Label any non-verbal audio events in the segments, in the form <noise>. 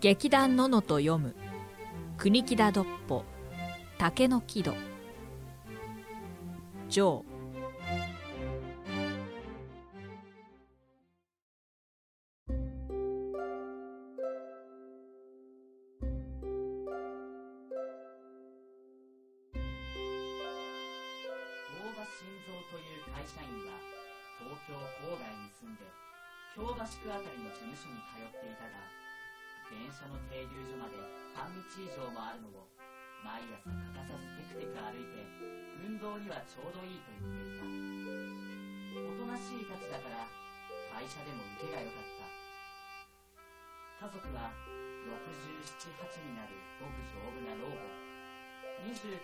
劇団ののと読む。国木田どっぽ。竹の木戸。城。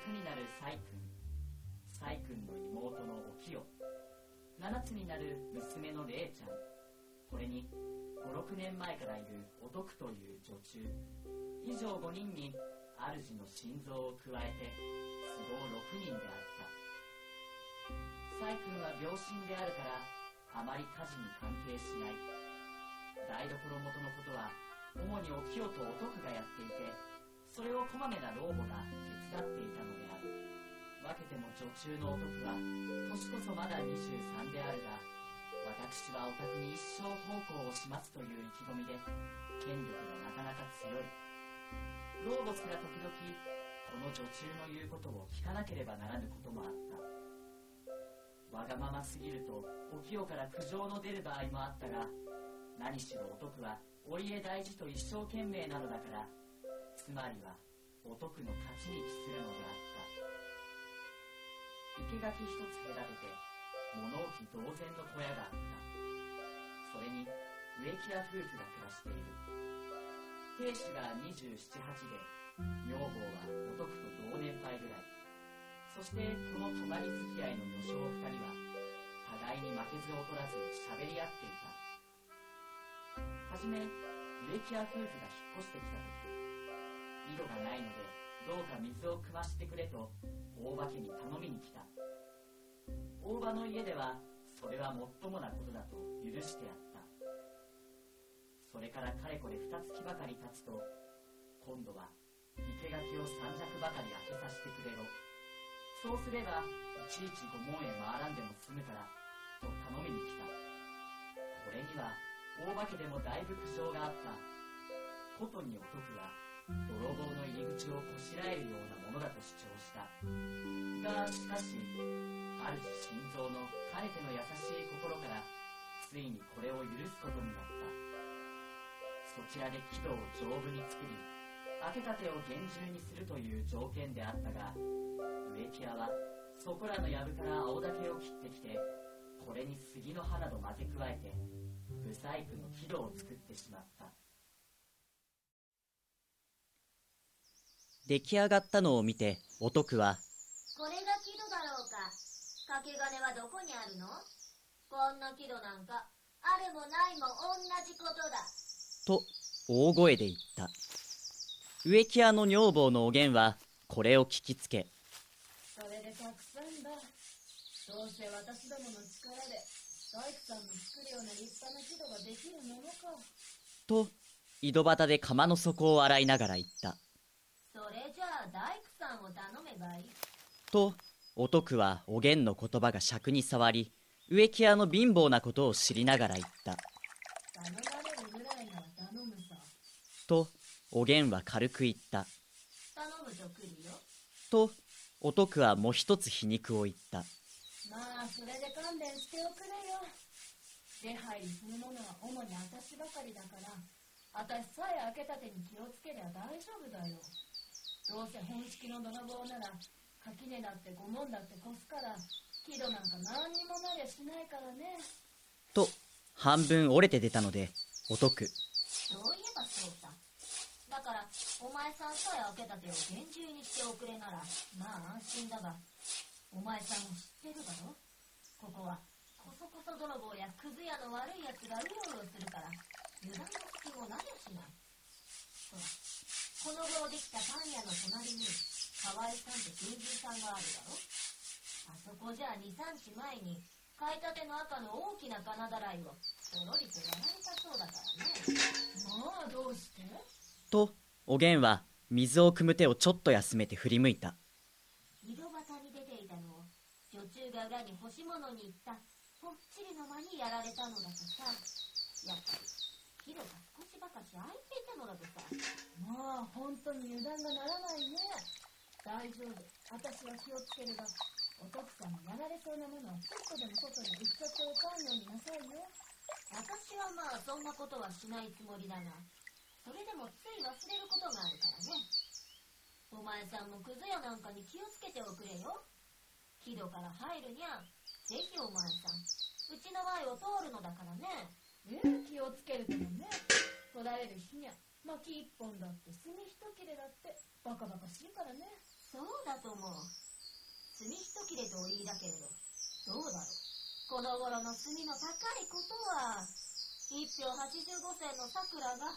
29になる細君細君の妹のおきよ。7つになる娘のれいちゃん。これに56年前からいるお徳という女中。以上5人に主の心臓を加えて都合6人であった。細君は病身であるからあまり家事に関係しない。台所元のことは主におきよとお徳がやっていてそれをこまめな老母が手伝っていたのである分けても女中のお徳は年こそまだ23であるが私はお宅に一生奉公をしますという意気込みで権力がなかなか強い。老母すら時々この女中の言うことを聞かなければならぬこともあった。わがまますぎるとお清から苦情の出る場合もあったが何しろお徳はお家大事と一生懸命なのだからつまりはお徳の勝ちに帰するのであった。生垣一つ隔てて物置同然の小屋があった。それに植木屋夫婦が暮らしている。亭主が278で女房はお徳と同年配ぐらい。そしてこの隣付き合いの女性二人は互いに負けず劣らず喋り合っていた。はじめ植木屋夫婦が引っ越してきた時井戸がないのでどうか水を汲ましてくれと大場家に頼みに来た。大場の家ではそれはもっともなことだと許してやった。それからかれこれ二月ばかり経つと今度は生垣を三尺ばかり開けさせてくれろ。そうすればいちいち御門へ回らんでも済むからと頼みに来た。これには大化けでもだいぶ苦情があった。ことにお徳は泥棒の入り口をこしらえるようなものだと主張した。がしかし主心臓のかねての優しい心からついにこれを許すことになった。そちらで木戸を丈夫に作り開けたてを厳重にするという条件であったが植木屋はそこらの藪から青竹を切ってきてこれに杉の葉など混ぜ加えてブサイクの木戸を作ってしまった。出来上がったのを見てお徳はこれが木戸だろうか。掛け金はどこにあるの？こんな木戸なんかあるもないも同じことだ。と大声で言った。植木屋の女房のおげんはこれを聞きつけそれでたくさんだ。どうせ私どもの力で大工さんの作るような立派な木戸ができるものか。と井戸端で釜の底を洗いながら言ったそれじゃあ大工さんを頼めばいい。とお徳はおげんの言葉が尺に触り植木屋の貧乏なことを知りながら言った。頼まれるぐらいなら頼むさ。とおげんは軽く言った。頼むと来るよ。とお徳はもう一つ皮肉を言った。まあそれで勘弁しておくれよ。出入りするものは主に私ばかりだから私さえ開けたてに気をつけりゃ大丈夫だよどうせ本式の泥棒なら垣根だって御門だって越すから木戸なんか何にもなりゃしないからね。と半分折れて出たのでお徳そういえばそうさだからお前さんさえ開けたてを厳重にしておくれならまあ安心だがお前さんも知ってるだろ？ここはこそこそ泥棒やクズ屋の悪い奴がうろうろするから油断の隙もなりゃしないこの頃できたパン屋の隣に河合さんと金牛さんがあるだろ？あそこじゃ23日前に買いたての赤の大きな金だらいをとろりとやられたそうだからね。まあどうして？とおげんは水を汲む手をちょっと休めて振り向いた。井戸端に出ていたのを女中が裏に干し物に行ったぽっちりの間にやられたのだとさやっぱり木戸が少しばかし空いていたのだとさまあ本当に油断がならないね。大丈夫。私は気をつけるがお徳さんにやられそうなものはちょっとでも外に売っちゃっておかんようになさいよ私はまあそんなことはしないつもりだがそれでもつい忘れることがあるからね。お前さんもクズ屋なんかに気をつけておくれよ。木戸から入るにゃぜひお前さん。うちの前を通るのだからね。え？気をつけるけどね取られる日にゃ薪一本だって炭一切れだってバカバカしいからね。そうだと思う。炭一切れとお言いだけれどどうだろう。この頃の炭の高いことは一票85銭の桜が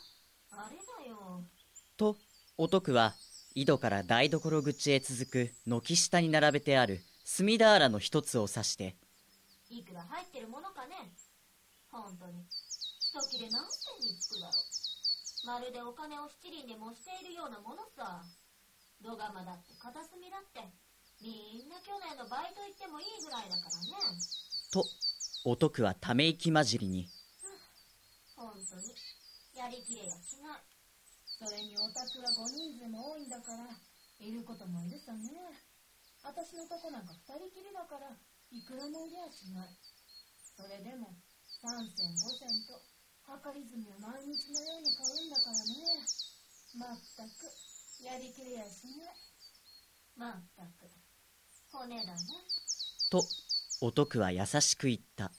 あれだよ。とお徳は井戸から台所口へ続く軒下に並べてある炭俵の一つを指していくら入ってるものかね。本当に一切れ何銭につくだろ。うまるでお金を七輪で模しているようなものさ。土釜だって片隅だって。みんな去年の倍と言ってもいいぐらいだからね。とお徳はため息混じりに。本当に。やりきれやしない。それにお宅は5人数も多いんだから。いることもいるさね。私のとこなんか2人きりだからいくらもいりゃしない。それでも3銭5銭と計り積みを毎日のように買うんだからねまったくやりきれやしないまったく骨だねとお徳は優しく言った。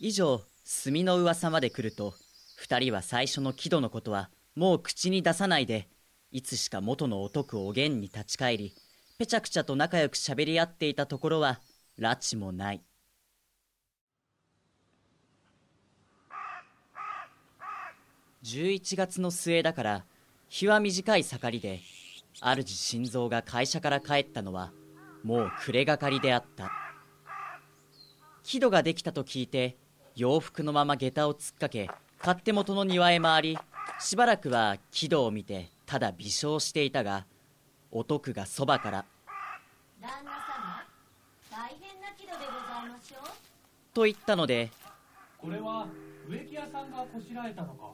以上炭の噂まで来ると二人は最初の木戸のことはもう口に出さないでいつしか元のお徳をおげんに立ち返りぺちゃくちゃと仲良く喋り合っていたところは拉致もない。11月の末だから日は短い盛りで主心臓が会社から帰ったのはもう暮れがかりであった。木戸ができたと聞いて洋服のまま下駄を突っかけ勝手元の庭へ回りしばらくは木戸を見てただ微笑していたがお徳がそばから旦那様大変な木戸でございましょう。と言ったのでこれは植木屋さんがこしらえたのか？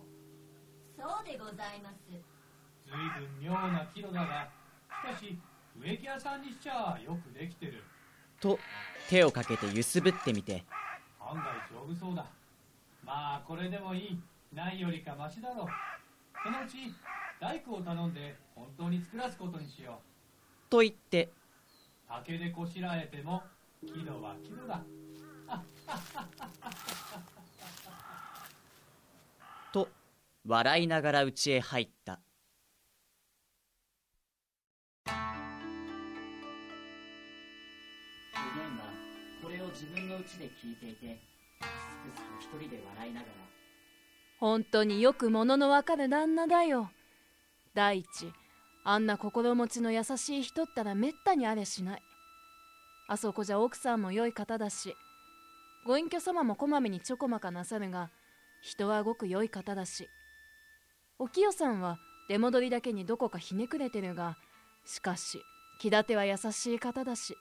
そうでございます。ずいぶん妙な木戸だが。しかし植木屋さんにしちゃよくできてる。と手をかけて揺すぶってみて。案外丈夫そうだ。まあこれでもいい。ないよりかマシだろう。そのうち大工を頼んで本当に作らすことにしよと言って。う竹でこしらえても木戸は木戸だ。と笑いながら家へ入った。おげんはこれを自分の家で聞いていてクスクスと一人で笑いながら。本当によく物のわかる旦那だよ。第一あんな心持ちの優しい人ったらめったにあれしない。あそこじゃ奥さんも良い方だしご隠居様もこまめにちょこまかなさるが人はごく良い方だしお清さんは出戻りだけにどこかひねくれてるがしかし気立ては優しい方だし。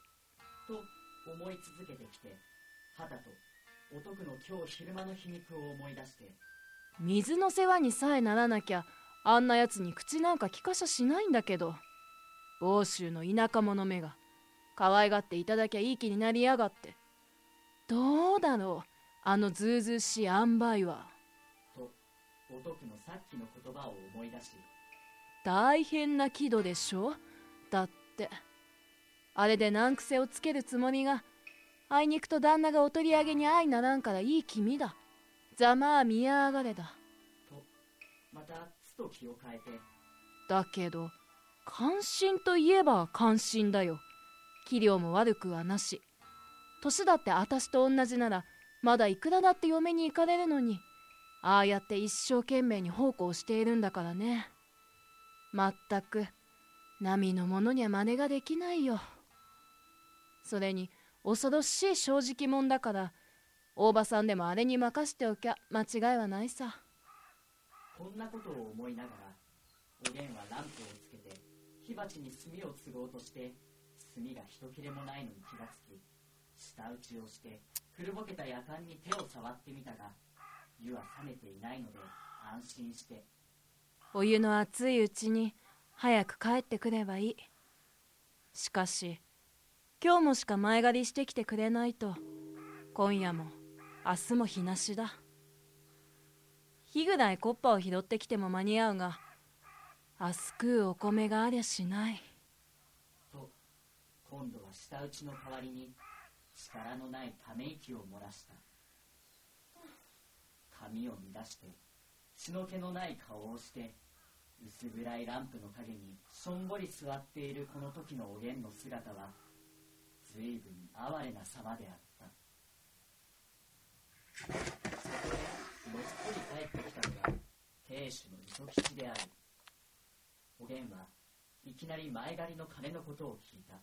と思い続けてきてはたとお徳の今日昼間の皮肉を思い出して。水の世話にさえならなきゃあんなやつに口なんか聞かしゃしないんだけど。房州の田舎者めが可愛がっていただきゃいい気になりやがって。どうだろうあのずうずうしい塩梅は。とお徳のさっきの言葉を思い出し大変な気度でしょ？だって。あれで難癖をつけるつもりがあいにくと旦那がお取り上げに相ならんからいい気味だ。ざまあ見やがれだ。とまたつと気を変えて。だけど関心といえば関心だよ。器量も悪くはなし。年だって私と同じならまだいくらだって嫁に行かれるのにああやって一生懸命に奉公しているんだからね。まったく波のものには真似ができないよ。それに恐ろしい正直者だから大場さんでもあれに任しておきゃ間違いはないさ。こんなことを思いながらおげんはランプをつけて火鉢に炭を継ごうとして炭が一切れもないのに気がつき舌打ちをして古ぼけた夜間に手を触ってみたが湯は冷めていないので安心して。お湯の熱いうちに早く帰ってくればいい。しかし今日もしか前借りしてきてくれないと今夜も明日も日なしだ。日ぐらいコッパを拾ってきても間に合うが明日食うお米がありゃしない。と今度は舌打ちの代わりに力のないため息を漏らした髪を乱して血の気のない顔をして薄暗いランプの陰にしょんぼり座っているこの時のおげんの姿は随分哀れな様であった。そこへのっそり帰ってきたのは亭主の磯吉である。おげんはいきなり前借りの金のことを聞いた。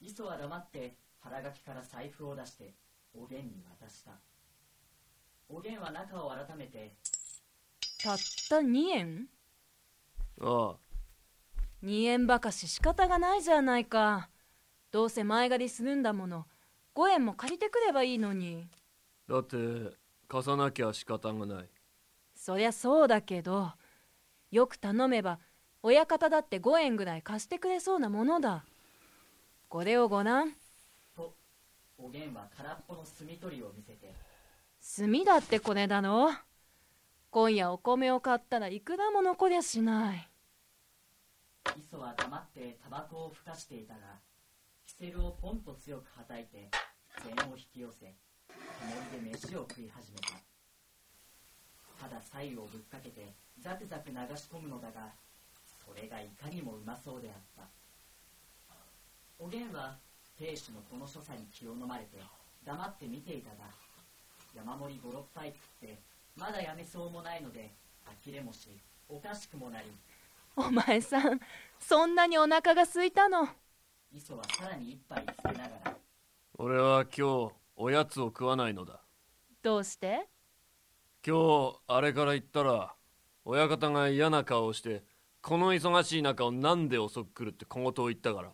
磯は黙って腹書きから財布を出しておげんに渡した。おげんは中を改めて。たった2円？ああ ?2 円ばかし仕方がないじゃないか。どうせ前借りするんだもの。5円も借りてくればいいのに。だって貸さなきゃ仕方がない。そりゃそうだけどよく頼めば親方だって5円ぐらい貸してくれそうなものだ。これをごらん。とおげんは空っぽの炭取りを見せて炭だってこれだろ今夜お米を買ったらいくらも残りゃしない。磯は黙ってタバコをふかしていたがキセルをポンと強くはたいて禅を引き寄せ煙で飯を食い始めた。ただ白湯をぶっかけてザクザク流し込むのだがそれがいかにもうまそうであった。おげんは亭主のこの所作に気を飲まれて黙って見ていたが山盛り五六杯食ってまだやめそうもないので呆れもしおかしくもなり。お前さんそんなにお腹が空いたの？磯はさらに一杯つけながら。俺は今日おやつを食わないのだ。どうして？今日あれから言ったら親方が嫌な顔をしてこの忙しい中をなんで遅く来るって小言を言ったから。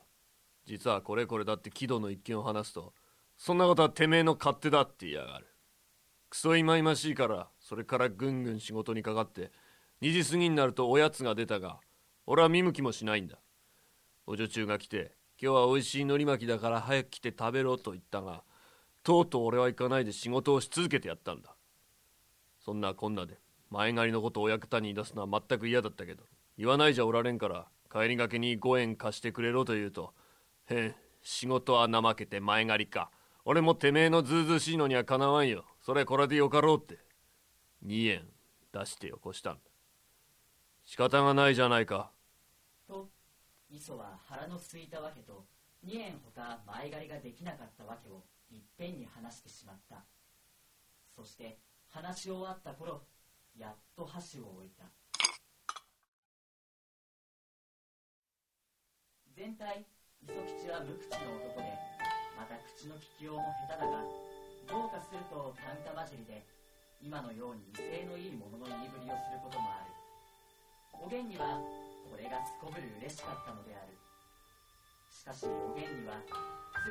実はこれこれだって木戸の一件を話すとそんなことはてめえの勝手だって言いやがるクソいまいましいからそれからぐんぐん仕事にかかって2時過ぎになるとおやつが出たが俺は見向きもしないんだ。お女中が来て今日はおいしい海苔巻きだから早く来て食べろと言ったがとうとう俺は行かないで仕事をし続けてやったんだ。そんなこんなで前借りのことを親方に出すのは全く嫌だったけど言わないじゃおられんから帰りがけに5円貸してくれろと言うと「へん仕事は怠けて前借りか。俺もてめえのずうずうしいのにはかなわんよ。それこれでよかろう」って。2円出してよこしたんだ。仕方がないじゃないか。と磯は腹の空いたわけと2円ほか前借りができなかったわけをいっぺんに話してしまった。そして話し終わった頃やっと箸を置いた。全体磯吉は無口の男でまた口の利きようも下手だがどうかすると単価混じりで今のように威勢のいいものの言いぶりをすることもある。おげんにはこれがすこぶる嬉しかったのである。しかしおげんには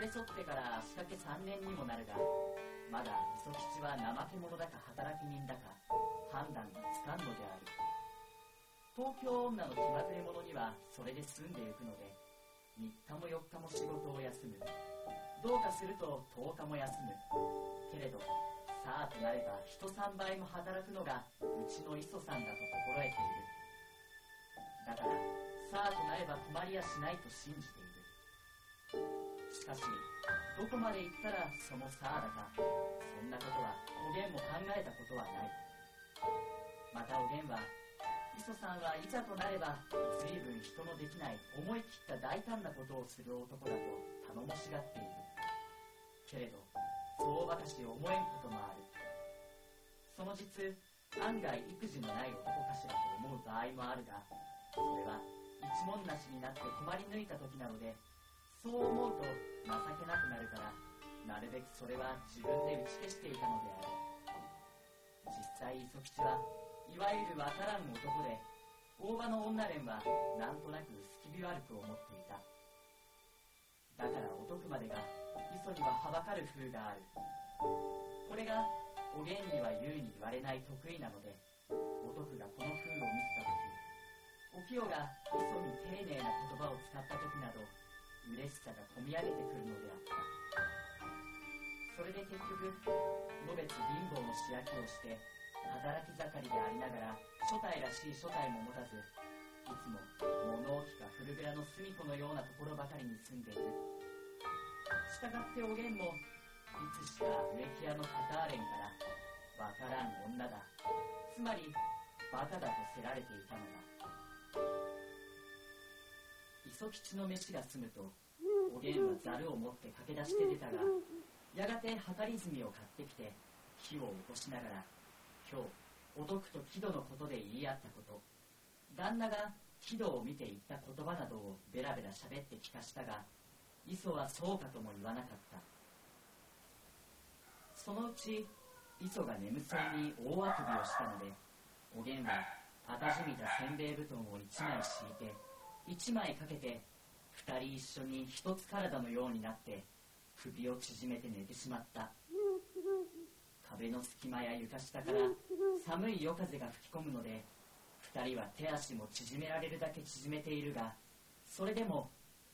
連れ添ってから足掛け3年にもなるがまだ磯吉は怠け者だか働き人だか判断がつかんのである。東京女の気まぐれ者にはそれで済んでゆくので3日も4日も仕事を休む。どうかすると10日も休む。けれどさあとなれば人3倍も働くのがうちの磯さんだと心得ている。だからさあとなれば困りやしないと信じている。しかしどこまで行ったらそのさあだか。そんなことはおげんも考えたことはない。またおげんは磯さんはいざとなれば随分人のできない思い切った大胆なことをする男だと頼もしがっている。けれどそうばかし思えんこともある。その実案外育児のない男かしらと思う場合もあるがそれは一文なしになって困り抜いた時なのでそう思うと情けなくなるからなるべくそれは自分で打ち消していたのである。実際磯吉はいわゆるわからん男で大場の女連はなんとなく隙び悪く思っていた。だからお徳までが磯にははばかる風がある。これがおげんには言うに言われない得意なのでお徳がこの風を見せた時お清が磯に丁寧な言葉を使った時など嬉しさがこみ上げてくるのであった。それで結局のべつ貧乏の仕焼きをして働き盛りでありながら初代らしい初代も持たずいつも物置か古蔵の隅っこのようなところばかりに住んでいる。したがっておげんもいつしか植木屋のカターレンからわからん女だ。つまりバカだとせられていたのだ。磯吉の飯が済むとおげんはざるを持って駆け出して出たがやがてはかり炭を買ってきて火を起こしながら今日お徳と木戸のことで言い合ったこと。旦那が木戸を見て言った言葉などをベラベラ喋って聞かしたが磯はそうかとも言わなかった。そのうち磯が眠そうに大あくびをしたのでおげんはあたじみたせんべい布団を一枚敷いて一枚かけて二人一緒に一つ体のようになって首を縮めて寝てしまった。壁の隙間や床下から寒い夜風が吹き込むので二人は手足も縮められるだけ縮めているがそれでも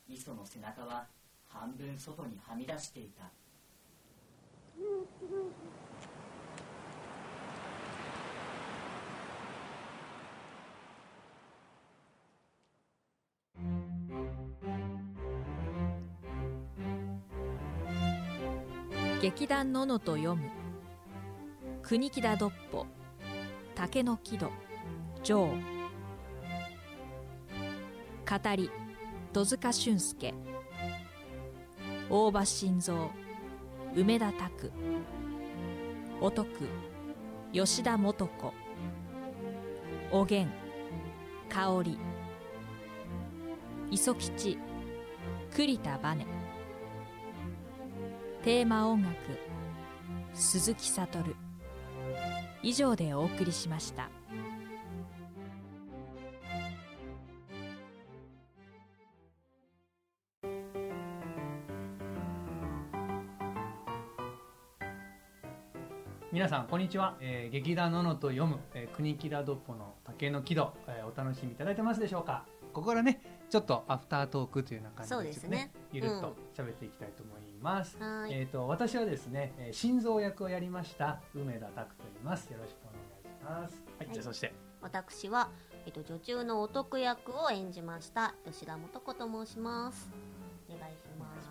磯の背中は半分外にはみ出していた。劇団ののと読む。国木田どっぽ。竹の木戸。城。語り。戸塚俊介。大場晋三梅田拓お徳吉田素子おげん香り磯吉栗田バネテーマ音楽鈴木悟。以上でお送りしました。皆さんこんにちは、えー劇団ののと読む、えー国木田どっぽの竹の木戸、えーお楽しみいただいてますでしょうか。ここからねちょっとアフタートークというような感じでそうですね。ゆるっと喋っていきたいと思います、はーい。えー、と私はですね、えー心臓役をやりました梅田拓と言います。よろしくお願いします。はい、はい。じゃあそして。私は、えっと、女中のお得役を演じました吉田素子と申します。お願いし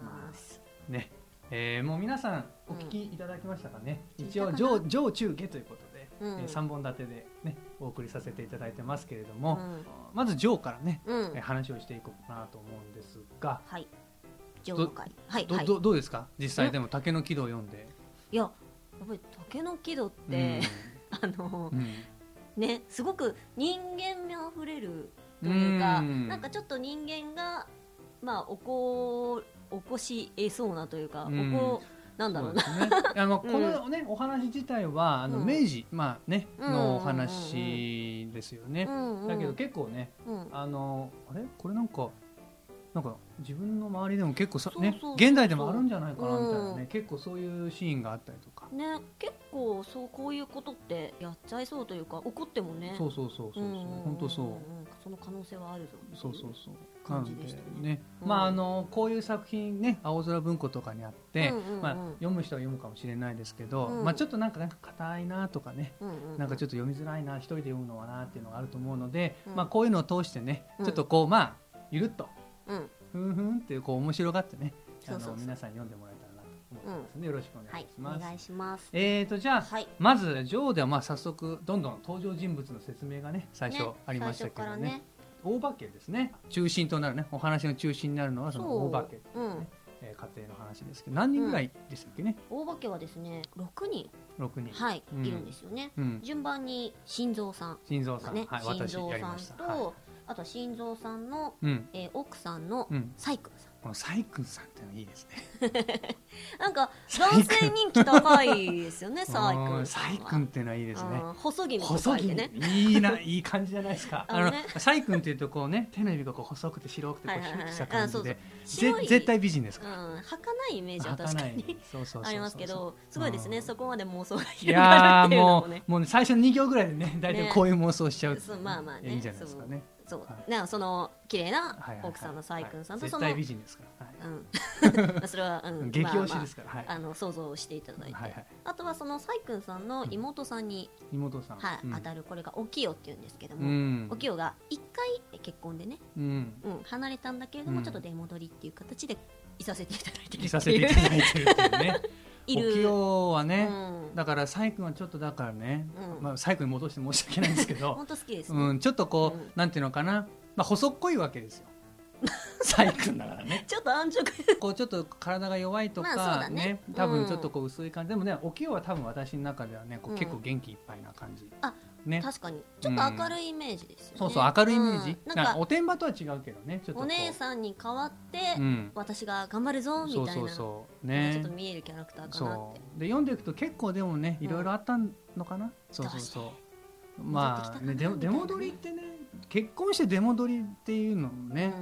ます。ね、えーもう皆さんお聞きいただきましたかね、うん。一応上上中下ということで、うん。え3本立てでねお送りさせていただいてますけれども、うん。まず上からね、うん。えー話をしていこうかなと思うんですが、はい。上の会はいどはい。どどうですか？実際でも竹の木戸を読んで、いややっぱり竹の木戸って、<laughs> あのねすごく人間味あふれるというか、うん。なんかちょっと人間がまあ起こ起こし得そうなというか、うん。起こなんだろうな。ね、あのうん <laughs> このね、お話自体はあの、うん。明治、まあね、うんのお話ですよね、うんうんだけど結構ねうん。あのあれ？これなんかなんか自分の周りでも結構さね現代でもあるんじゃないかなみたいなね、うん。結構そういうシーンがあったりとか、ね結構そうこういうことってやっちゃいそうというか怒ってもね。そうそうそうそうそう。本当そう、その可能性はあるぞそうそうそう。感じでしたね。ね、うん。まああのこういう作品ね青空文庫とかにあって、うんうんうん。まあ、読む人は読むかもしれないですけど、うん。まあちょっとなんかなんか硬いなとかね、うんうんなんかちょっと読みづらいな一人で読むのはなっていうのがあると思うので、うん。まあこういうのを通してね、うん。ちょっとこうまあゆるっとうん。ふんふんっていうこう面白がってねあの皆さん読んでもら思ってますので、よろしくお願はいいします。お願いします。えーとじゃあ、はいまずジョーではまあ早速どんどん登場人物の説明がね最初ねありましたけどね。ね。大化けですね。中心となるねお話の中心になるのはその大化け、うん。えー家庭の話ですけど何人ぐらいでしたっけね、大化けはですね6人。六人。はい、うん。いるんですよね。うん。順番に心臓さん心臓さん、がね、はい心臓さんと、はあとは心臓さんの、い、うん。えー奥さんのうん。サイクルさんこのサイ君さんってのいいですね。<laughs> なんか男性人気高いですよねサイ君うんサイ君っていうのはいいですね。うん細気味と書細気いてね。いいないい感じじゃないですか。あのサイ君っていうとこうね手の指がこう細くて白くてこうシュッとした感じで絶対美人ですうんから儚いイメージは確かにありますけどすごいですね。うん。そこまで妄想がい広がるっていうもうもうね最初の2行ぐらいでね大体ね。こういう妄想しちゃうまあまあね。いいんじゃないですかねそうはい。なその綺麗なはいはいはい。奥さんのサイ君さんとはいその絶対美人ですから。はい。うん。<laughs> まあそれは、うん、<laughs> 激推しですから。はい。あの想像していただいて、はいはい。あとはそのサイ君さんの妹さんに、妹さん。はいうん。当たるこれがおきよっていうんですけどうも、ん。おきよが1回結婚でね、うん。うん、離れたんだけれども、うん。ちょっと出戻りっていう形でいさせていただいてるいさせていただいてるっていうね <laughs> いる。お清はね、うん。だからサイ君はちょっとだからね、うん。まあ、サイ君に戻して申し訳ないんですけど本当好きですね、うん、ちょっとこう、うん。なんていうのかな、まあ、細っこいわけですよ。<laughs> サイ君だからね。ちょっと安直。こうちょっと体が弱いとか、まあそうだね。多うん分ちょっとこう薄い感じ、でもねお清は多分私の中ではねこううん。結構元気いっぱいな感じ、あね。確かに。ちょっと明るいイメージですよね、そうそう明るいイメージ、うん。なんかおてんばとは違うけどねちょっとお姉さんに代わって、うん。私が頑張るぞみたいな。そうそうそう。なんかちょねっと見えるキャラクターかなそって。う。で読んでいくと結構でもねうん。いろいろあったのかな、そうそうそう。まあ、ね、出出戻りってね結婚して出戻りっていうのもね、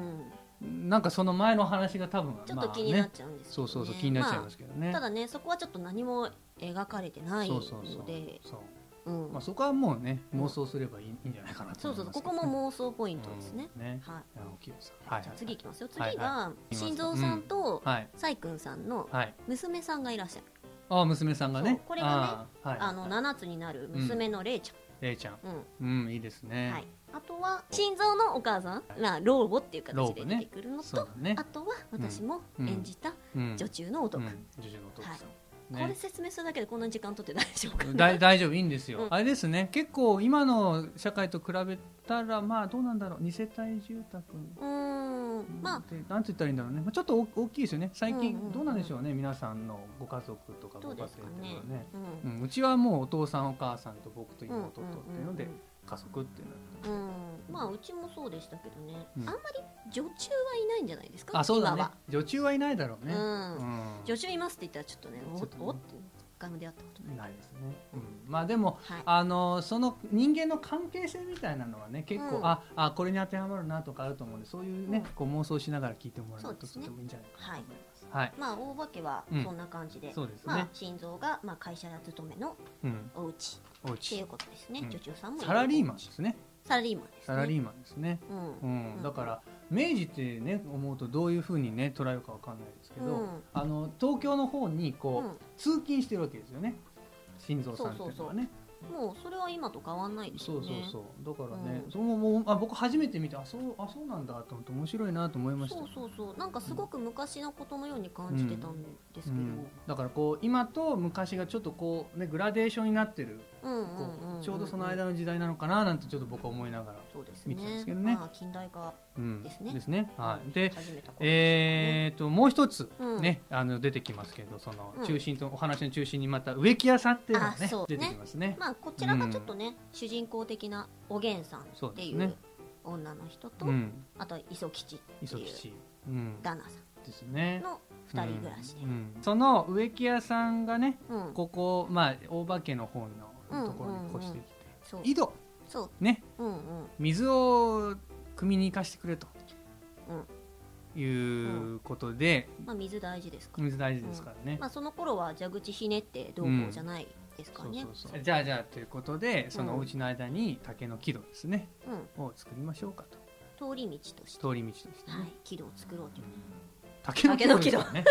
なんかその前の話が多分ちょっと気になっちゃうんですけどね。そうそうそう気になっちゃいますけどね、まあただねそこはちょっと何も描かれてないので。そうそうそう。そう、うんまあ、そこはもうね妄想すればいい,、んじゃないかなとそうそうここも妄想ポイントですね、うん。ねはいじゃあ次いきますよ。はい次がはい心臓さんとはい。サイ君さんのはい。娘さんがいらっしゃる。あ娘さんがね。これがねあの7つになる娘のれいちれいちゃんゃん。うん。うんいいですね、はい、あとは心臓のお母さん、まあ、老母っていう形で出てくるのと、あとは私もうん。演じたうん女中の男、うん。女中の男さん、はいね。これ説明するだけでこんな時間取って大丈夫かな？だい大丈夫いいんですよ、うん。あれですね結構今の社会と比べたらまあどうなんだろう二世帯住宅。うーん。まあ。でなんて言ったらいいんだろうね、まあ、ちょっと大大きいですよね。最近うんうんうん。どうなんでしょうね、皆さんのご家族とかご家庭ってどうですかいうねね。ううん、うちはもうお父さんお母さんと僕と妹とっていうのでうんうん家族っていうのうん。まあうちもそうでしたけどね、うん。あんまり女中はいないんじゃないですか？あそうだね。今は。女中はいないだろうね、うん。うん。女中いますって言ったらちょっとねちょっとね。おおって一回も出会ったことない。ないですね、うん、まあでも、はい。あのその人間の関係性みたいなのはね結構、うん。ああこれに当てはまるなとかあると思うんでそういうね、うん。こう妄想しながら聞いてもらうとそうですね。とてもいいんじゃないかなはいと思いますはい、まあ大化けはうん。そんな感じで、そうですね。まあ心臓がまあ会社勤めのうん、お家おっていう家ことですね、うん。女中さんもサラリーマンですね。サラリーマンですね。サラリーマンですね、ううん。ん。だから明治ってね思うとどういうふうにね捉えるかわかんないですけど、うん。あの東京の方にこう、うん。通勤してるわけですよね。心臓さんっていうのはねもうそれは今と変わんないですそうそうそう。だからね、うん。そのもう。あ僕初めて見てあそうあそうなんだと思って面白いなと思いました。そうそうそう。なんかすごく昔のことのように感じてたんですけど、うん。だからこう今と昔がちょっとこうねグラデーションになってるちょうどその間の時代なのかななんてちょっと僕は思いながらそうです見てたんでねすけどね。まあ近代化うんですね。ですね。はい。でえー、ともう一つうん。ね、あの出てきますけどそのうん。中心と、お話の中心にまた植木屋さんっていうのがねね。出てきますね。まあこちらがちょっとね、主人公的なおげんさんっていう女の人と、うん、あとは磯吉っていう旦那さですね。ん。の二人暮らしで、うん。うん。その植木屋さんがね、うん。ここまあ大化家の方のところに越してきて、そう。井戸。そう。ね。うんうん。水を汲みに行かしてくれと、うん。いうことで、まあ水大事ですから、水大事ですからね。まあその頃は蛇口ひねってどうこうじゃないですからね、そうそうそう。じゃあじゃあということでそのお家の間に竹の木戸ですね、うん。を作りましょうかと。通り道として、通り道としてね、はい、木戸を作ろうという、竹の木戸。ですからね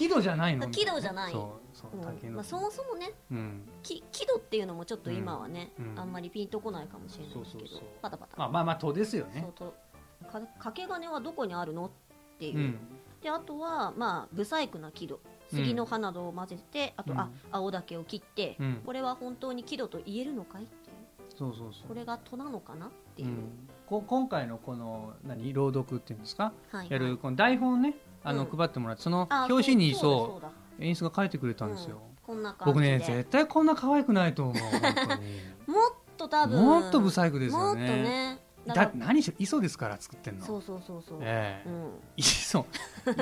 木戸じゃないの？木戸じゃない。そうそううん。まあ、そもそもねうん。き木戸っていうのもちょっと今はね、うん。うん。あんまりピンとこないかもしれないですけどそうそうそう。パタパタ、まあまあまあ戸ですよね。そうとか掛け金はどこにあるのっていう、うん。であとはまあ不細工な木戸。杉の葉などを混ぜて、あと、うん。あ青竹を切って、うん。これは本当に木戸と言えるのかいっていう。そうそうそう。これが戸なのかなっていう。う、ん。こ今回のこの何？朗読っていうんですか、はい。やるこの台本ねあの、うん。配ってもらってそのあ表紙にそうだ。演出が書いてくれたんですよ、うん。こんな感じで。僕ね絶対こんな可愛くないと思う本当に。<laughs> もっと多分。もっと不細工ですよね。もっとねだって何しろ磯ですから作ってんの。そうそうそうそう、ええ。うん。磯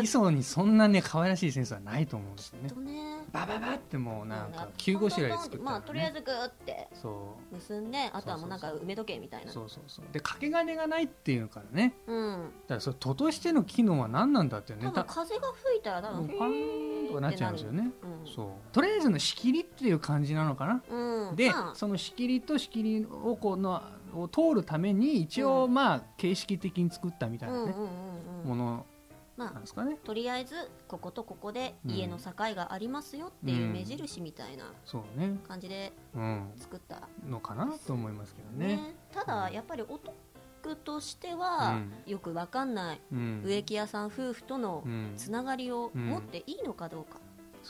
磯にそんなね可愛らしいセンスはないと思うんですよね。とね。バババってもうなんかうん急ごしらえで作ったら、ね、まあとりあえずグーってそ結んであとはもうなんか梅時計みたいうな。そうそうそう。で掛け金がないっていうからね。うん。だからそれ都としての機能は何なんだってね。た分風が吹いたら多分もうパーンとかなっちゃうんですよね。うん。そう。とりあえずの仕切りっていう感じなのかな。うん。で、まあ。その仕切りと仕切りをこのを通るために一応うん。まあ形式的に作ったみたいなね、ものまあなんですかね。とりあえずこことここで家の境がありますよっていう目印みたいな感じでうん。作ったのかなと思いますけどね。ね。ただやっぱりお得としてはよくわかんないうん。植木屋さん夫婦とのうん。つながりを持っていいのかどうか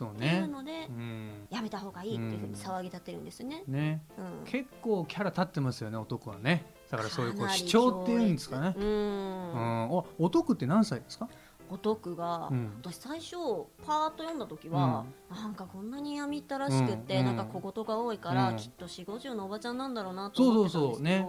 っていうねのでうん。やめた方がいいっていうふうに騒ぎ立てるんですね。ね。うん。結構キャラ立ってますよね男はね。だからそういうこう主張っていうんですかね。ううん。ん。お男って何歳ですか？お得が、うん。私最初パーッと読んだ時は、なんかこんなに闇ったらしくって、うん。なんか小言が多いから、うん。きっと4 5 0のおばちゃんなんだろうなと思ってたんで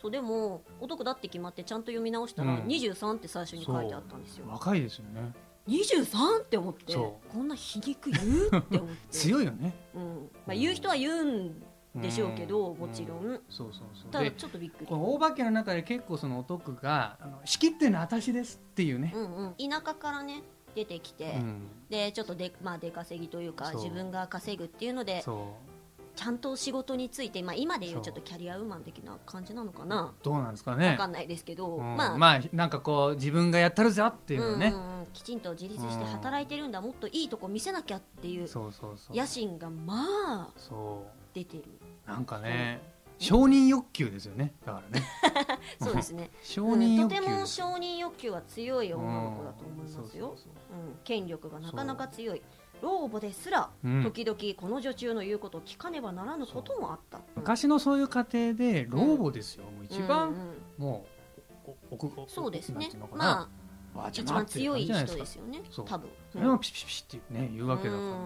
そうでもお得だって決まってちゃんと読み直したら、うん。23って最初に書いてあったんですよ。若いですよね 23? って思ってそこんな皮肉言うって思って。<laughs> 強いよね。うん。まあ、言う人は言うんでしょうけど、うん。もちろん、そうそうそう。ただでちょっとびっくり。この大化けの中で結構その男があの仕切ってるのは私ですっていうね、うんうん、田舎からね出てきて、うん。でちょっとで、まあ、出稼ぎというか自分が稼ぐっていうのでそちゃんと仕事について、まあ、今でいうそう。ちょっとキャリアウーマン的な感じなのかな？うどうなんですかわねかんないですけど、うん。まあ、まあなんかこう自分がやったるぞっていうのね、うんうんうん。きちんと自立して働いてるんだ、もっといいとこ見せなきゃっていうそうそうそう。野心がまあそ出てる。うなんかね承認欲求ですよね。だからね。<laughs> そうですね、<laughs> 承うん認欲求とても承認欲求は強い女の子だと思いますよ、うん。そうそうそう。うん、権力がなかなか強い老母ですらうん。時々この女中の言うことを聞かねばならぬこともあった、昔のそういう家庭で老母ですよ、もう一番、もうお奥おそうですね。まあ一番強い人ですよね多分、それをピシピシってね言うわけだから。うん。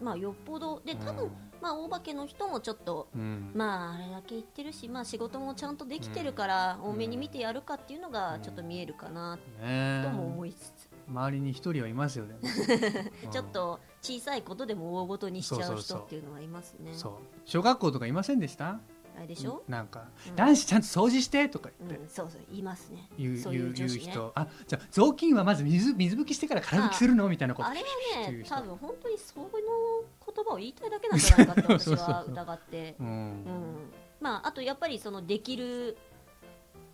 まあよっぽど。で多分、まあ大化けの人もちょっとうん。まああれだけ言ってるし、まあ、仕事もちゃんとできてるから、多めに見てやるかっていうのがちょっと見えるかなねとも思いつつ、周りに一人はいますよね。<laughs> ちょっと小さいことでも大ごとにしちゃう人っていうのはいますね。そう小学校とかいませんでした？あれでしょ、なんか、うん。男子ちゃんと掃除してとかうん言って、そうそう。言いますね。言うそういう言う人。あじゃあ雑巾はまず水水拭きしてから空拭きするの？みたいなことあれはね多分本当にその言葉を言いたいだけなんじゃないかって私は疑って。<laughs> うんうん。まああとやっぱりそのできる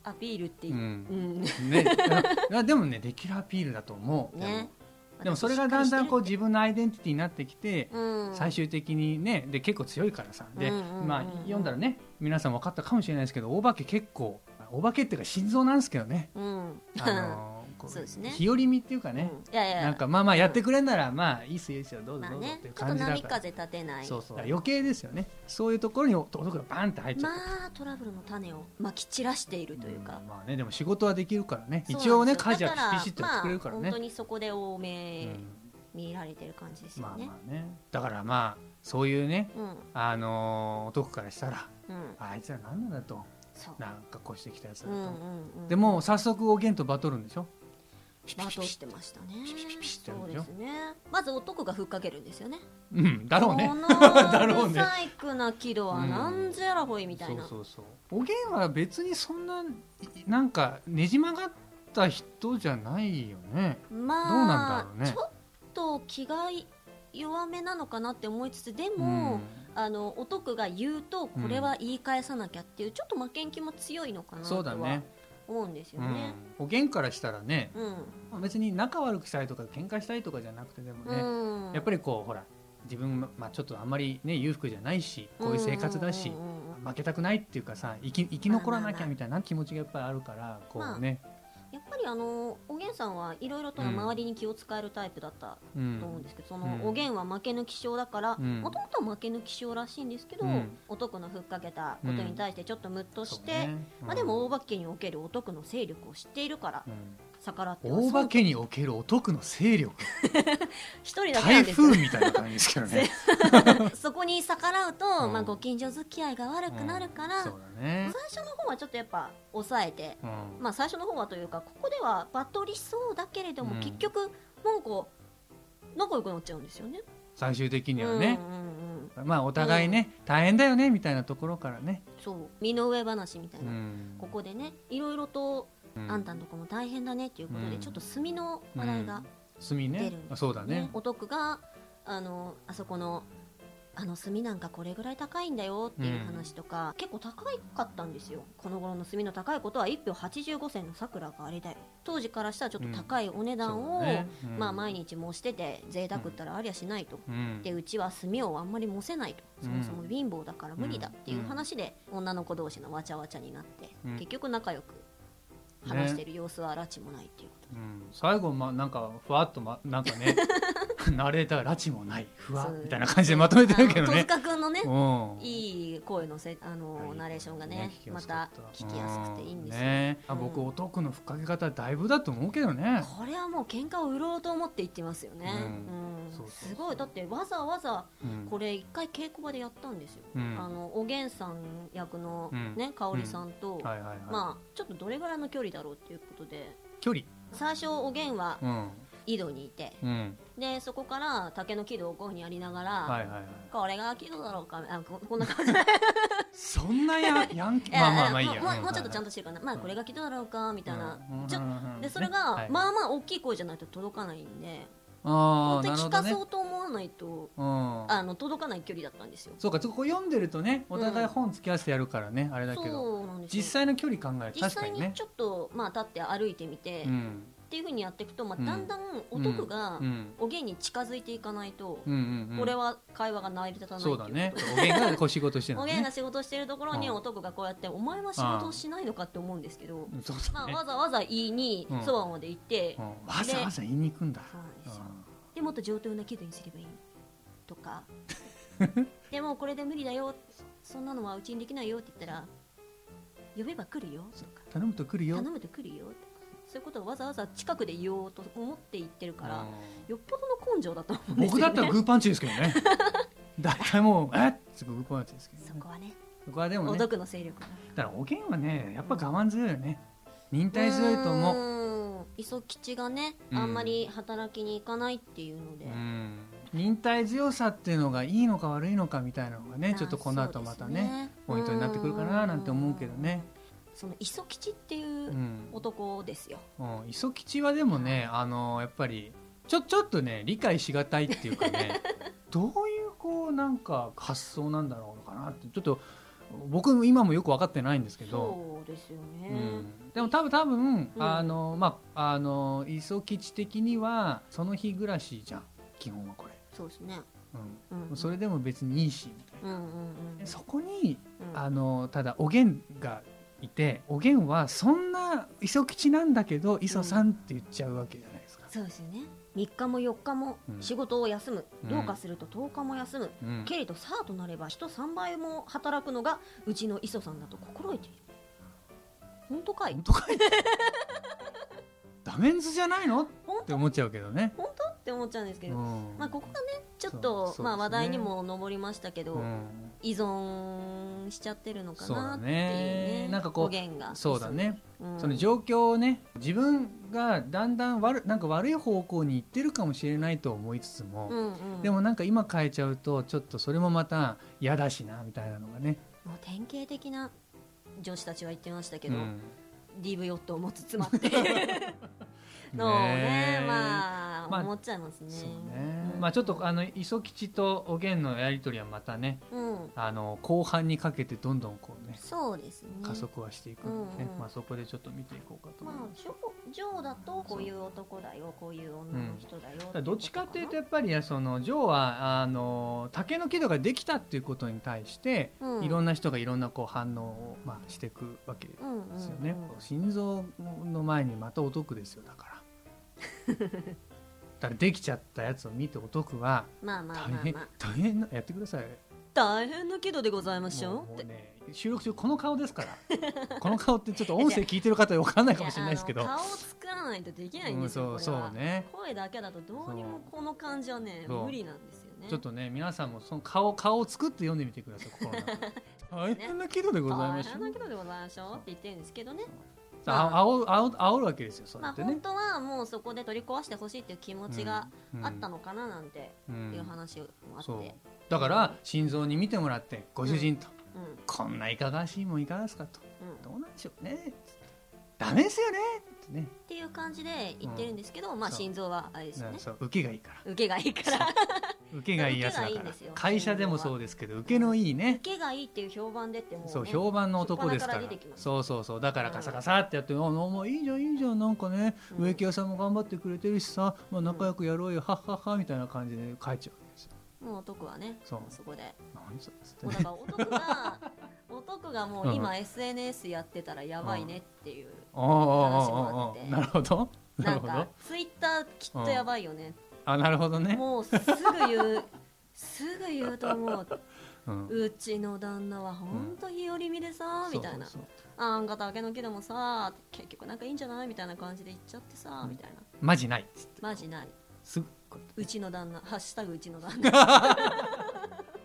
アピールっていう。う、ん。うん。ねでもねできるアピールだと思う、ね。でも。それがだんだんこう自分のアイデンティティになってきて、るうん。最終的にねで結構強いからさ。で、まあ読んだらね皆さん分かったかもしれないですけど大化け結構大化けっていうか心臓なんですけどね。うん。あのこそうですね。日和見っていうかね、うん。いやいやなんかまあまあやってくれんならまあいいっすよいいっすよどうぞまあどうぞっていうねちょっと感じだから、波風立てない。そうそう。だから余計ですよね。そういうところに男がバンって入っちゃまう、あトラブルの種をまき散らしているというか、んまあねでも仕事はできるからね。一応ね家事はピシッとやってくれるからね、まあ、本当にそこで多めうん。見られてる感じですよまあね、まあね。だからまあそういうねうん。あのー男からしたらうん。あいつら何なんだと。そう。なんかこうしてきたやつだと、うんうんうんでも早速おげんとバトるんでしょバトしてましたねそうですねまず男がふっかけるんですよねうんだろうねこのだろうねブサイクな木戸はなんじゃらほいみたいな、そうそうそうおげんは別にそんななんかねじ曲がった人じゃないよねまあどうなんだろうねちょっと気が弱めなのかなって思いつつでうも、んあのお徳が言うとこれは言い返さなきゃっていう、ちょっと負けん気も強いのかなとはそうだね思うんですようん。ね。おげんからしたらねうん。まあ別に仲悪くしたいとか喧嘩したいとかじゃなくてでもね、うん。やっぱりこうほら自分、まあ、ちょっとあんまりね裕福じゃないしこういう生活だし負けたくないっていうかさ生き生き残らなきまあまあまあ。ゃみたいな気持ちがやっぱりあるからこうね、やっぱりあのおげんさんはいろいろと周りに気を使えるタイプだったうん。と思うんですけど、そのうん。おげんは負け抜き症だからうん。もともとは負け抜き症らしいんですけど、うん。お徳のふっかけたことに対してちょっとムッとして、ね。まあ、でも大化けにおけるお徳の勢力を知っているから、うん逆らっては大化けにおけるお得の勢力。<laughs> 一人だけな台風みたいな感じですけどね。<laughs> そこに逆らうと、う。んまあ、ご近所付き合いが悪くなるから、そうだね。最初の方はちょっとやっぱ抑えて、うん。まあ、最初の方はというかここではバトりそうだけれども、うん。結局なんか仲良くなっちゃうんですよね。最終的にはね。うん、うんうん、まあお互いね、大変だよねみたいなところからね、そう。身の上話みたいうな、ん。ここでねいろいろと、うんあんたんとこも大変だねっていうことで、うん。ちょっと炭の話題が、出る。あそうだね。お得があのあそこのあの炭なんかこれぐらい高いんだよっていう話とか、結構高かったんですよ。この頃の炭の高いことは1票85銭の桜があれだよ。当時からしたらちょっと高いお値段を、そうだね。うん。まあ、毎日もしてて贅沢ったらありゃしないと、うん。でうちは炭をあんまりもせないと。そもそも貧乏だから無理だっていう話で、女の子同士のわちゃわちゃになって、うん。結局仲良く話してる様子は拉致もないっていうこと。で、うん。最後まなんかふわっとまなんかね <laughs> ナレーター拉致もないふわみたいな感じでまとめてるけどあの戸ね塚君のねうん。いい声のせあのはい。ナレーションがね聞きやまた聞きやすくていいんですよ、ね。あうん。僕お得のふっかけ方だいぶだと思うけどね。これはもう喧嘩を売ろうと思って言ってますよね、うんすごい。だってわざわざうん。これ一回稽古場でやったんですよ、うん。あのおげんさん役のうん。ね、香織さんと、まあちょっとどれぐらいの距離だろうっていうことで距離？最初おげんはうん。井戸にいて、うん。でそこから竹の木戸をこういうふうにやりながら、はいはいはい。これが木戸だろうかあこ <laughs> こんな感じ。そんなやヤンキーいや <laughs> まあまあまあいいや。もうもうちょっとちゃんととしてるかな、まあこれが木戸だろうかみたいな、ちょでそれはが、い。まあまあ大きい声じゃないと届かないんであ本当に聞かそうと思わないと、うん。あの届かない距離だったんですよ。そうかそこ読んでるとねお互いうん本付き合わせてやるからねあれだけど。実際の距離考える。と実際にちょっと、まあ、立って歩いてみて、っうんていうふうにやっていくと、まあ、うん。だんだん男がうん。おげんに近づいていかないと、これは会話が成り立たないそうだね。おげんが仕事してるのね。おげんが仕事してるところにうん。男がこうやって「お前は仕事をしないのか?」って思うんですけど、そうまあ、わざわざ言いにうん。そばまで行って、うん。わざわざ言いに行くんだ。でもっと上等な気分にすればいいとか。<laughs> でもこれで無理だよ。そんなのはうちにできないよって言ったら呼べば来るよ。とかん頼むと来るよ。頼むと来るよとかそういうことをわざわざ近くで言おうと思って言ってるから、うん。よっぽどの根性だと思うんです僕よね。だったらグーパンチですけどね。<laughs> 大体もうえっつグーパンチですけどね。そこはねそこはでもね。お得の勢力が。だからおげんはねやっぱ我慢強いよね。忍耐強いと思う。う磯吉がねうん。あんまり働きに行かないっていうので、うん。忍耐強さっていうのがいいのか悪いのかみたいなのがねあちょっとこの後またね。ポイントになってくるかななんて思うけどねその磯吉っていううん。男ですよ、うん。磯吉はでもねあのやっぱりちょちょっとね理解しがたいっていうかね <laughs> どういうこうなんか発想なんだろうかなってちょっと僕も今もよく分かってないんですけど。そうですよね、うん、でも多分多分、うん。あのまああの磯吉的にはその日暮らしじゃん。基本はこれ、そうですね。うん。うんそれでも別にいいしみたいな。うんうんうん。でそこにうん。あのただおげんがいておげんはそんな磯吉なんだけど磯さんって言っちゃうわけじゃないですか、そうですよね。3日も4日もうん。仕事を休む、うん。どうかすると10日も休む、うん。けれどさあとなれば人3倍も働くのがうちの磯さんだと心得ている。本当かい？本当かい？<laughs> ダメンズじゃないの？っ本て思っちゃうけどね、当？って思っちゃうんですけうど、ん。まあ、ここがねちょっと、ね。まあ、話題にも上りましたけど、うん。依存しちゃってるのかなっていうねね。なんかこう語源が。そうだね、うん。その状況をね自分がだんだん悪なんか悪い方向に行ってるかもしれないと思いつつも、うんうん、でもなんか今変えちゃうとちょっとそれもまた嫌だしなみたいなのがね、もう典型的な女子たちは言ってましたけど、うん。DV ヨットを持つ妻って <laughs> のをね。まあ、まあ思っちゃいますね。ね。うん。まあちょっとあの磯吉とおげんのやり取りはまたねうん、あの後半にかけてどんどんこうねそうですね。加速はしていくのでね、うんうん。まあそこでちょっと見ていこうかと。思まあ。ジョジョーだとこういう男だよこういう女の人だよ、だからどっちかっていうとやっぱりそのジョーはあの竹の木戸ができたっていうことに対して、うん。いろんな人がいろんなこう反応を、まあ、していくわけでうんうんうん。すよね、心臓の前にまたお得ですよだから <laughs> だからできちゃったやつを見てお得はまあまあ大変、まあまあ。大変なやってください。大変な喜怒でございましょもううってもうね収録中この顔ですから。<laughs> この顔ってちょっと音声聞いてる方は分かんないかもしれないですけど。いやあの顔を作らないとできないんうんですよ、そうこれは。そうね。声だけだとどうにもこの感じはねそう。無理なんですよね。ちょっとね皆さんもその顔顔を作って読んでみてください心の中で。<laughs> 大変な喜怒でございましょう。大変な喜怒でございましょうって言ってるんですけどねさああおあお煽るわけですよそうまあやってね。本当はもうそこで取り壊してほしいっていう気持ちがうん。あったのかななんてうん。いう話もあって、そう。だから心臓に見てもらってご主人と、うん。こんないかがわしいもんいかがですかと。うん。どうなんでしょうね。ダメですよね。ってね。っていう感じで言ってるんですけど、まあ心臓はあれですよね。なそう。受けがいいから。受けがいいから受けがいいやつだから。会社でもそうですけど受けのいいね。受けがいいっていう評判でってもう、ね、そう評判の男ですから。そうそうそう。だからカサカサってやって「あもういいじゃんいいじゃん。なんかねうん。植木屋さんも頑張ってくれてるしさ、まあ、仲良くやろうよ。はっはっは」みたいな感じで帰っちゃうわけですよ。もう男はねそう。そこで。何それ。っつってもうだねから男が <laughs> 男がもう今 SNS やってたらやばいねっていう話もあって。なるほどなるほどなんかツイッターきっとやばいよねあなるほどね。もうすぐ言うすぐ言うと思う。うん。うちの旦那はほん。と日和見でさ、みたいな。あんか竹の木でもさ結局なんかいいんじゃないみたいな感じで言っちゃってさ、みたいな。マジない。っつってマジない。ううちの旦那ハッシュタグうちの旦那。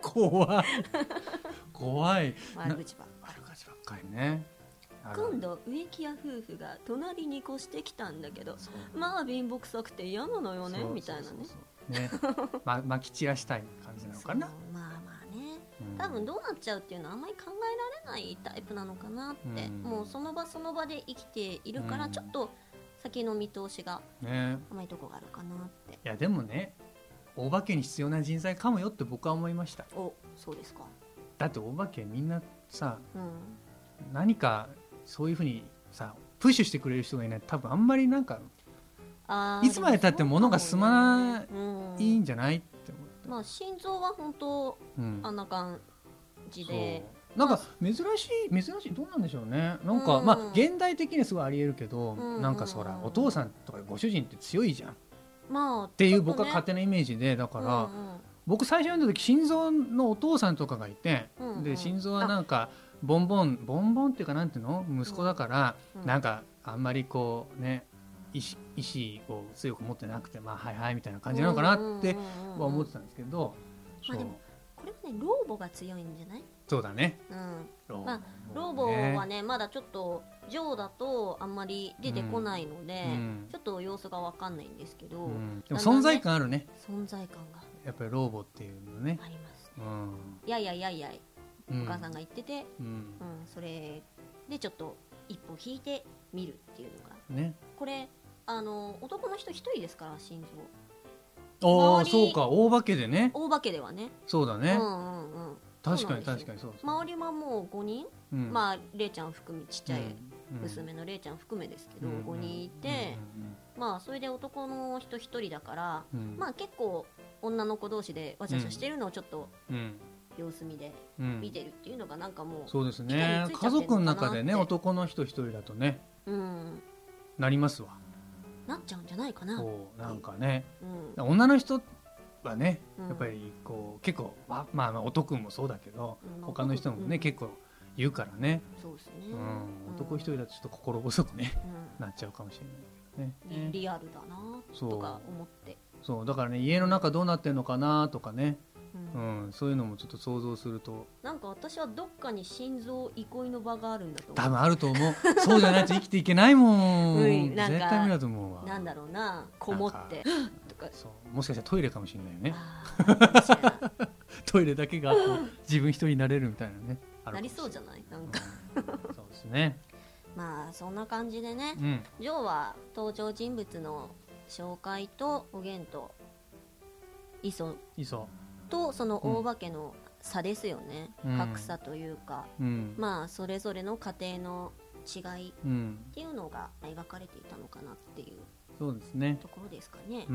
<laughs> 怖い怖い。悪口ばっか悪口ばっかりね今度植木屋夫婦が隣に越してきたんだけどまあ貧乏くさくて嫌なのよねみたいなね。ね。ま <laughs> まき散らしたい感じなのかな。まあまあね。うん。多分どうなっちゃうっていうのはあんまり考えられないタイプなのかなって、うん。もうその場その場で生きているからうん。ちょっと先の見通しがね。甘いとこがあるかなって。いやでもね大化けに必要な人材かもよって僕は思いました。おそうですか。だって大化けみんなさうん。何かそういうふうにさプッシュしてくれる人がいない。と多分あんまりなんかいつまでたって物が進まないんじゃないって思って、うん。まあ心臓は本当うん。あんな感じで。なんか珍しい珍しいどうなんでしょうね。なんか、うん。まあ現代的にはすごいありえるけど、うん。なんかそらお父さんとかご主人って強いじゃん。っまあていう僕は勝手なイメージでだから、うんうん。僕最初読んだ時心臓のお父さんとかがいて、うんうんで心臓はなんかボンボンボンボンっていうかなんていうの？息子だから、うん。なんかあんまりこうね意志意志を強く持ってなくてまあはいはいみたいな感じなのかなっては思ってたんですけど、まあでもこれはね老母が強いんじゃない？そうだね。うん。老まあはねまだちょっとジョーだとあんまり出てこないので、うん。ちょっと様子がわかんないんですけど、うん。でも存在感あるね。存在感が。やっぱり老母っていうのね。ありますね。うん。いやいやいやいや。うんお母さんが言ってて、うん。うん、それでちょっと一歩引いてみるっていうのが。ね。これあの男の人一人ですから心臓ああそうか。大化けでね。大化けではね。そうだね、うんうんうん。確かに確かにそう周りはもう5人、うん。まあれいちゃん含めちっちゃいうん。娘のれいちゃん含めですけど、うん5人いて、まあそれで男の人一人だから、うんうん。まあ結構女の子同士でわちゃわちゃしてるのをちょっとうん様子見でうん。見てるっていうのがなんかもそうです板にねついちゃってんのかなって。家族の中でね男の人一人だとね。う、うん、なりますわ。なっちゃうんじゃないかな。そうなんかね。うん。女の人はねうん。やっぱりこう結構ままあまあ男君もそうだけどうん。他の人もねうん結構言うからね。そうですね、うん。男一人だとちょっと心細くねうなっちゃうかもしれないけどね。んリリアルだなそうとか思って、そう。だからね家の中どうなってんのかなとかねううんんそういうのもちょっと想像すると。なんか私はどっかに心臓憩いの場があるんだと思う。多分あると思う。そうじゃないと生きていけないもん。<laughs> うんなんか絶対無理だと思うわ。なんだろうなこもって。<laughs> とか。そうもしかしたらトイレかもしれないよね。<laughs> トイレだけが自分一人になれるみたいなね。なりそうじゃない？なんか。うん。そうですね。まあそんな感じでね。うん。ジョーは登場人物の紹介とおげんと磯いいそとその大化けの差ですよね、うん。格差というか。ううん。まあそれぞれの家庭の違いっうん。ていうのが描かれていたのかなっていうそうですね。ところですかね。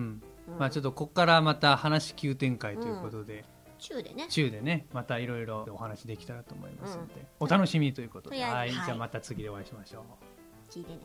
まあちょっとここからまた話急展開ということで。中でね。中でねまたいろいろお話できたらと思いますので。うん。お楽しみにということで。はい。はい。じゃあまた次でお会いしましょう。聞いてね